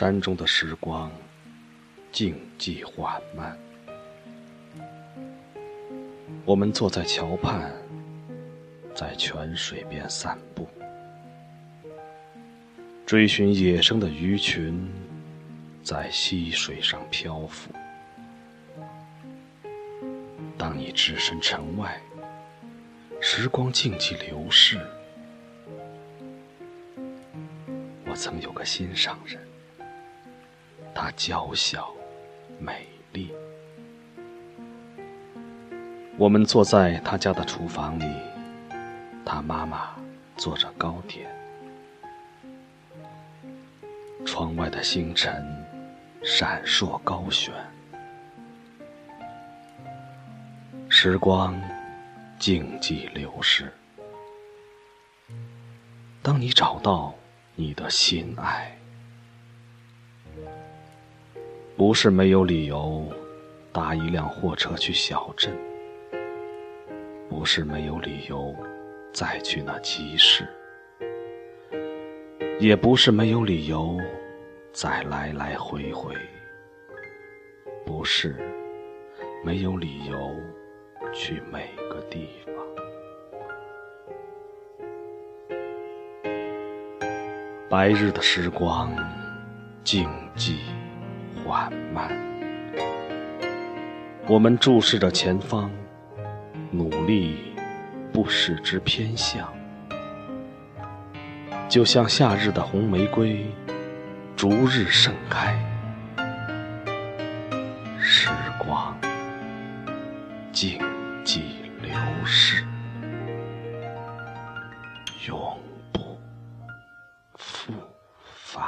山中的时光，静寂缓慢。我们坐在桥畔，在泉水边散步，追寻野生的鱼群，在溪水上漂浮。当你置身城外，时光静寂流逝。我曾有个心上人。她娇小、美丽。我们坐在她家的厨房里，她妈妈做着糕点。窗外的星辰闪烁高悬，时光静寂流逝。当你找到你的心爱。不是没有理由搭一辆货车去小镇，不是没有理由再去那集市，也不是没有理由再来来回回，不是没有理由去每个地方。白日的时光，静寂。缓慢，我们注视着前方，努力不使之偏向，就像夏日的红玫瑰，逐日盛开。时光静寂流逝，永不复返。